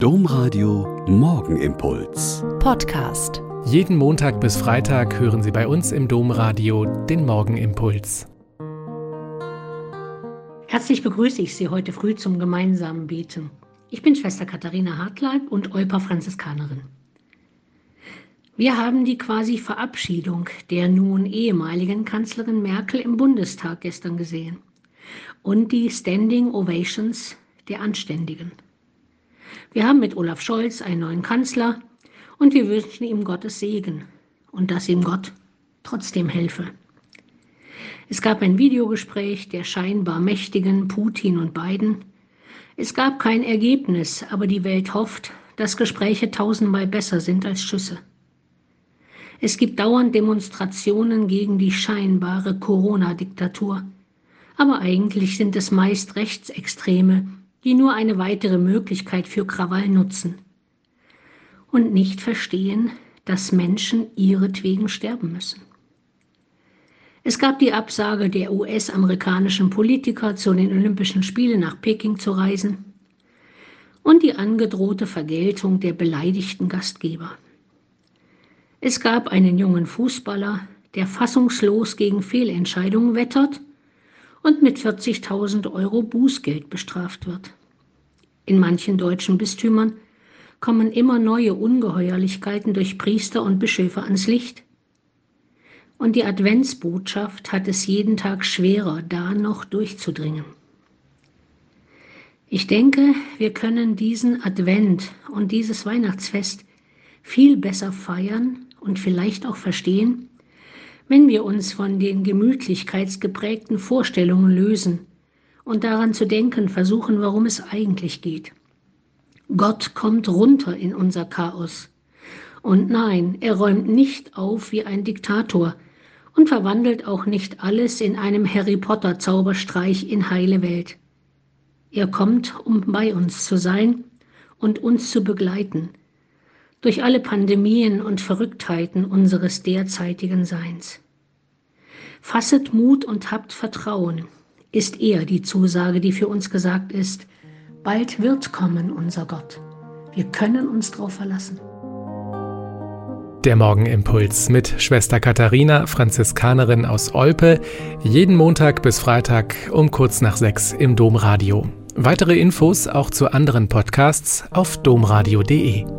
Domradio Morgenimpuls. Podcast. Jeden Montag bis Freitag hören Sie bei uns im Domradio den Morgenimpuls. Herzlich begrüße ich Sie heute früh zum gemeinsamen Beten. Ich bin Schwester Katharina Hartleib und Euper Franziskanerin. Wir haben die quasi Verabschiedung der nun ehemaligen Kanzlerin Merkel im Bundestag gestern gesehen und die Standing Ovations der Anständigen. Wir haben mit Olaf Scholz einen neuen Kanzler und wir wünschen ihm Gottes Segen und dass ihm Gott trotzdem helfe. Es gab ein Videogespräch der scheinbar mächtigen Putin und Biden. Es gab kein Ergebnis, aber die Welt hofft, dass Gespräche tausendmal besser sind als Schüsse. Es gibt dauernd Demonstrationen gegen die scheinbare Corona-Diktatur, aber eigentlich sind es meist Rechtsextreme, die nur eine weitere Möglichkeit für Krawall nutzen und nicht verstehen, dass Menschen ihretwegen sterben müssen. Es gab die Absage der US-amerikanischen Politiker, zu den Olympischen Spielen nach Peking zu reisen und die angedrohte Vergeltung der beleidigten Gastgeber. Es gab einen jungen Fußballer, der fassungslos gegen Fehlentscheidungen wettert und mit 40.000 Euro Bußgeld bestraft wird. In manchen deutschen Bistümern kommen immer neue Ungeheuerlichkeiten durch Priester und Bischöfe ans Licht. Und die Adventsbotschaft hat es jeden Tag schwerer, da noch durchzudringen. Ich denke, wir können diesen Advent und dieses Weihnachtsfest viel besser feiern und vielleicht auch verstehen, wenn wir uns von den gemütlichkeitsgeprägten Vorstellungen lösen und daran zu denken versuchen, warum es eigentlich geht. Gott kommt runter in unser Chaos. Und nein, er räumt nicht auf wie ein Diktator und verwandelt auch nicht alles in einem Harry Potter Zauberstreich in heile Welt. Er kommt, um bei uns zu sein und uns zu begleiten, durch alle Pandemien und Verrücktheiten unseres derzeitigen Seins. Fasset Mut und habt Vertrauen, ist eher die Zusage, die für uns gesagt ist. Bald wird kommen unser Gott. Wir können uns darauf verlassen. Der Morgenimpuls mit Schwester Katharina, Franziskanerin aus Olpe, jeden Montag bis Freitag um kurz nach sechs im Domradio. Weitere Infos auch zu anderen Podcasts auf domradio.de.